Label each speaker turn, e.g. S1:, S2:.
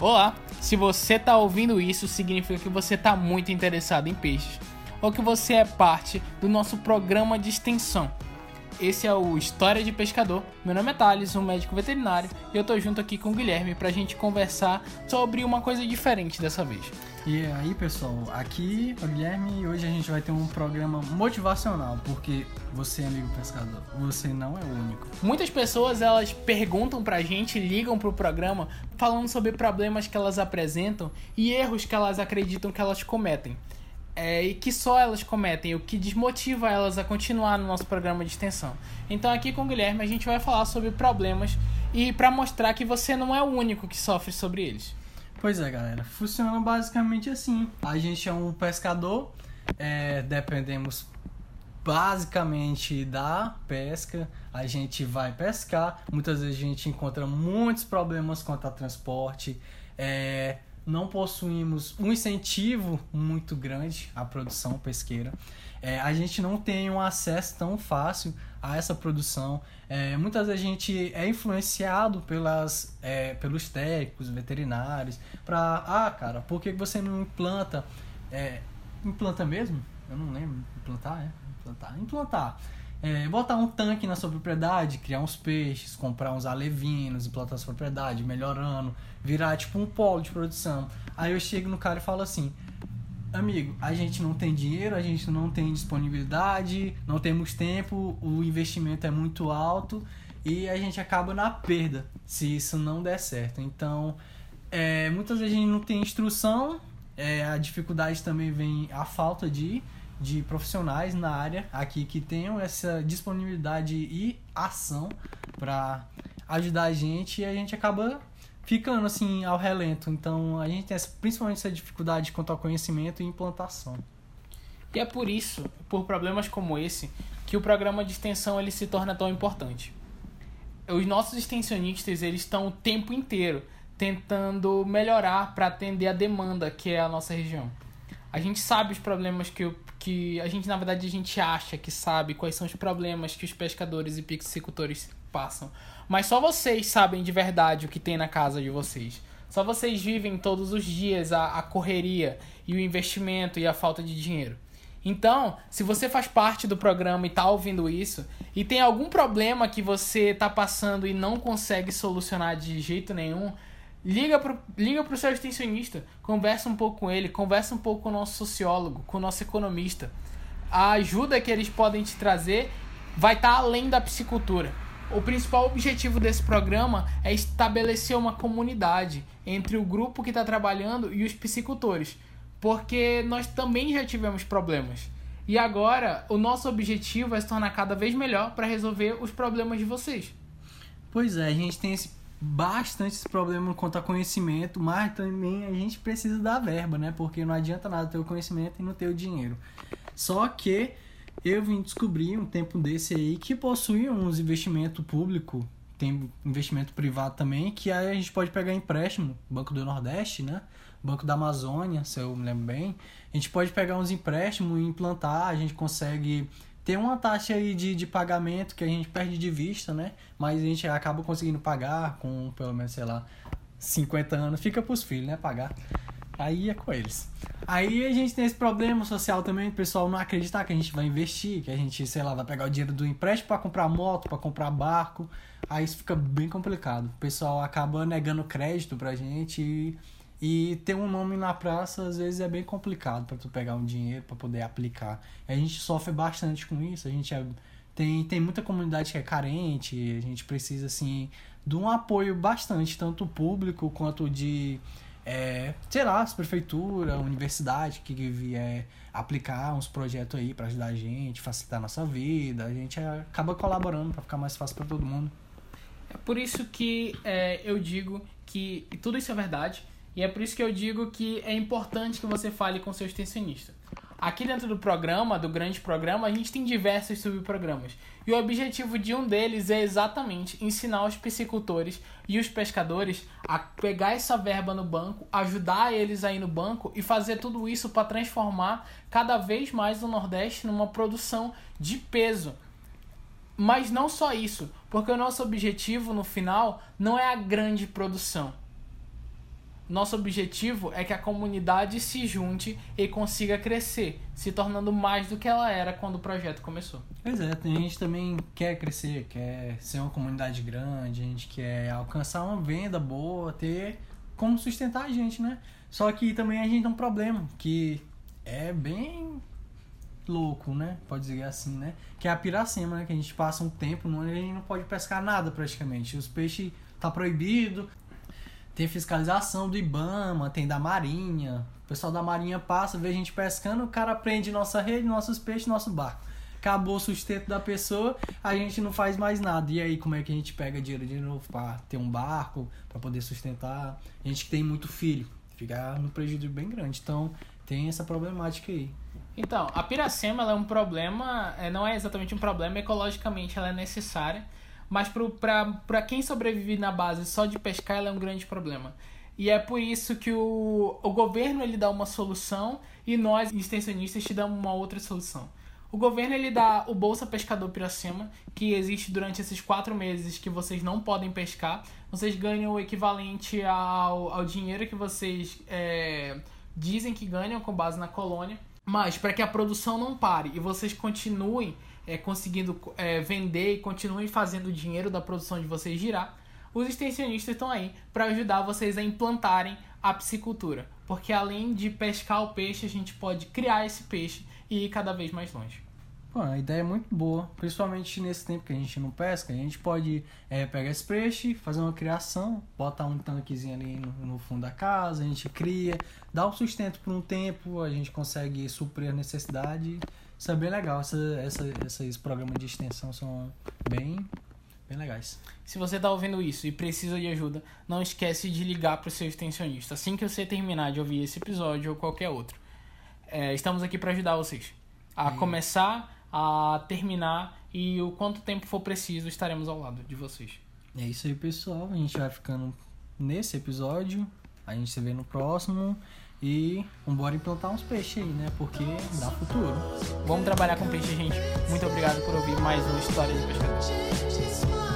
S1: Olá, se você está ouvindo isso, significa que você está muito interessado em peixes ou que você é parte do nosso programa de extensão. Esse é o História de Pescador. Meu nome é Thales, um médico veterinário, e eu tô junto aqui com o Guilherme pra gente conversar sobre uma coisa diferente dessa vez.
S2: E aí, pessoal, aqui é o Guilherme e hoje a gente vai ter um programa motivacional, porque você, amigo pescador, você não é o único.
S1: Muitas pessoas elas perguntam pra gente, ligam pro programa falando sobre problemas que elas apresentam e erros que elas acreditam que elas cometem é, e que só elas cometem, o que desmotiva elas a continuar no nosso programa de extensão. Então aqui com o Guilherme a gente vai falar sobre problemas e para mostrar que você não é o único que sofre sobre eles.
S2: Pois é, galera. Funciona basicamente assim. A gente é um pescador, é, dependemos basicamente da pesca. A gente vai pescar. Muitas vezes a gente encontra muitos problemas quanto a transporte. É, não possuímos um incentivo muito grande à produção pesqueira. É, a gente não tem um acesso tão fácil a essa produção. É, muitas vezes a gente é influenciado pelas, é, pelos técnicos, veterinários, para, ah, cara, por que você não implanta? É, implanta mesmo? Eu não lembro. Implantar, é? Implantar. Implantar é, botar um tanque na sua propriedade, criar uns peixes, comprar uns alevinos, implantar sua propriedade, melhorando, virar tipo um polo de produção. Aí eu chego no cara e falo assim: amigo, a gente não tem dinheiro, a gente não tem disponibilidade, não temos tempo, o investimento é muito alto e a gente acaba na perda se isso não der certo. Então, é, muitas vezes a gente não tem instrução, é, a dificuldade também vem a falta de de profissionais na área aqui que tenham essa disponibilidade e ação para ajudar a gente e a gente acaba ficando assim ao relento. Então a gente tem essa, principalmente essa dificuldade quanto ao conhecimento e implantação.
S1: E é por isso, por problemas como esse, que o programa de extensão ele se torna tão importante. Os nossos extensionistas eles estão o tempo inteiro tentando melhorar para atender a demanda que é a nossa região. A gente sabe os problemas que, que a gente, na verdade, a gente acha que sabe quais são os problemas que os pescadores e piscicultores passam. Mas só vocês sabem de verdade o que tem na casa de vocês. Só vocês vivem todos os dias a, a correria e o investimento e a falta de dinheiro. Então, se você faz parte do programa e está ouvindo isso, e tem algum problema que você está passando e não consegue solucionar de jeito nenhum, Liga pro, liga pro seu extensionista, conversa um pouco com ele, conversa um pouco com o nosso sociólogo, com o nosso economista. A ajuda que eles podem te trazer vai estar tá além da piscicultura. O principal objetivo desse programa é estabelecer uma comunidade entre o grupo que está trabalhando e os piscicultores, porque nós também já tivemos problemas. E agora o nosso objetivo é se tornar cada vez melhor para resolver os problemas de vocês.
S2: Pois é, a gente tem esse bastante esse problema quanto a conhecimento, mas também a gente precisa da verba, né? Porque não adianta nada ter o conhecimento e não ter o dinheiro. Só que eu vim descobrir um tempo desse aí que possui uns investimento público, tem investimento privado também, que aí a gente pode pegar empréstimo, Banco do Nordeste, né? Banco da Amazônia, se eu me lembro bem. A gente pode pegar uns empréstimos e implantar, a gente consegue tem uma taxa aí de, de pagamento que a gente perde de vista, né? Mas a gente acaba conseguindo pagar com pelo menos, sei lá, 50 anos. Fica pros filhos, né? Pagar. Aí é com eles. Aí a gente tem esse problema social também, o pessoal não acreditar que a gente vai investir, que a gente, sei lá, vai pegar o dinheiro do empréstimo para comprar moto, para comprar barco. Aí isso fica bem complicado. O pessoal acaba negando crédito pra gente e e ter um nome na praça às vezes é bem complicado para tu pegar um dinheiro para poder aplicar. A gente sofre bastante com isso, a gente é, tem, tem muita comunidade que é carente, a gente precisa assim de um apoio bastante, tanto público quanto de é, sei lá, as prefeitura, universidade que vier aplicar uns projetos aí para ajudar a gente, facilitar a nossa vida, a gente acaba colaborando para ficar mais fácil para todo mundo.
S1: É por isso que é, eu digo que tudo isso é verdade e é por isso que eu digo que é importante que você fale com seu extensionista. aqui dentro do programa, do grande programa, a gente tem diversos subprogramas. E o objetivo de um deles é exatamente ensinar os piscicultores e os pescadores a pegar essa verba no banco, ajudar eles aí no banco e fazer tudo isso para transformar cada vez mais o Nordeste numa produção de peso. Mas não só isso, porque o nosso objetivo no final não é a grande produção nosso objetivo é que a comunidade se junte e consiga crescer, se tornando mais do que ela era quando o projeto começou.
S2: Exato, a gente também quer crescer, quer ser uma comunidade grande, a gente quer alcançar uma venda boa, ter como sustentar a gente, né? Só que também a gente tem um problema, que é bem louco, né? Pode dizer assim, né? Que é a piracema, né? Que a gente passa um tempo onde a gente não pode pescar nada praticamente. Os peixes tá proibido, tem fiscalização do Ibama, tem da Marinha. O pessoal da Marinha passa, vê a gente pescando, o cara prende nossa rede, nossos peixes, nosso barco. Acabou o sustento da pessoa, a gente não faz mais nada. E aí, como é que a gente pega dinheiro de novo para ter um barco, para poder sustentar? A gente que tem muito filho, fica no prejuízo bem grande. Então, tem essa problemática aí.
S1: Então, a piracema é um problema, é, não é exatamente um problema, ecologicamente ela é necessária mas para quem sobrevive na base só de pescar, ela é um grande problema. E é por isso que o, o governo ele dá uma solução e nós, extensionistas, te damos uma outra solução. O governo ele dá o Bolsa Pescador Piracema, que existe durante esses quatro meses que vocês não podem pescar. Vocês ganham o equivalente ao, ao dinheiro que vocês é, dizem que ganham com base na colônia. Mas para que a produção não pare e vocês continuem é, conseguindo é, vender e continuem fazendo o dinheiro da produção de vocês girar, os extensionistas estão aí para ajudar vocês a implantarem a piscicultura. Porque além de pescar o peixe, a gente pode criar esse peixe e ir cada vez mais longe.
S2: Pô, a ideia é muito boa, principalmente nesse tempo que a gente não pesca. A gente pode é, pegar esse peixe, fazer uma criação, botar um tanquezinho ali no, no fundo da casa, a gente cria, dá o sustento por um tempo, a gente consegue suprir a necessidade isso é bem legal. Essa, essa, esses programas de extensão são bem, bem legais.
S1: Se você está ouvindo isso e precisa de ajuda, não esquece de ligar para o seu extensionista assim que você terminar de ouvir esse episódio ou qualquer outro. É, estamos aqui para ajudar vocês a começar, a terminar e o quanto tempo for preciso estaremos ao lado de vocês.
S2: É isso aí, pessoal. A gente vai ficando nesse episódio. A gente se vê no próximo. E vambora implantar uns peixes aí, né? Porque dá futuro.
S1: Vamos trabalhar com peixe, gente. Muito obrigado por ouvir mais uma história de pescador.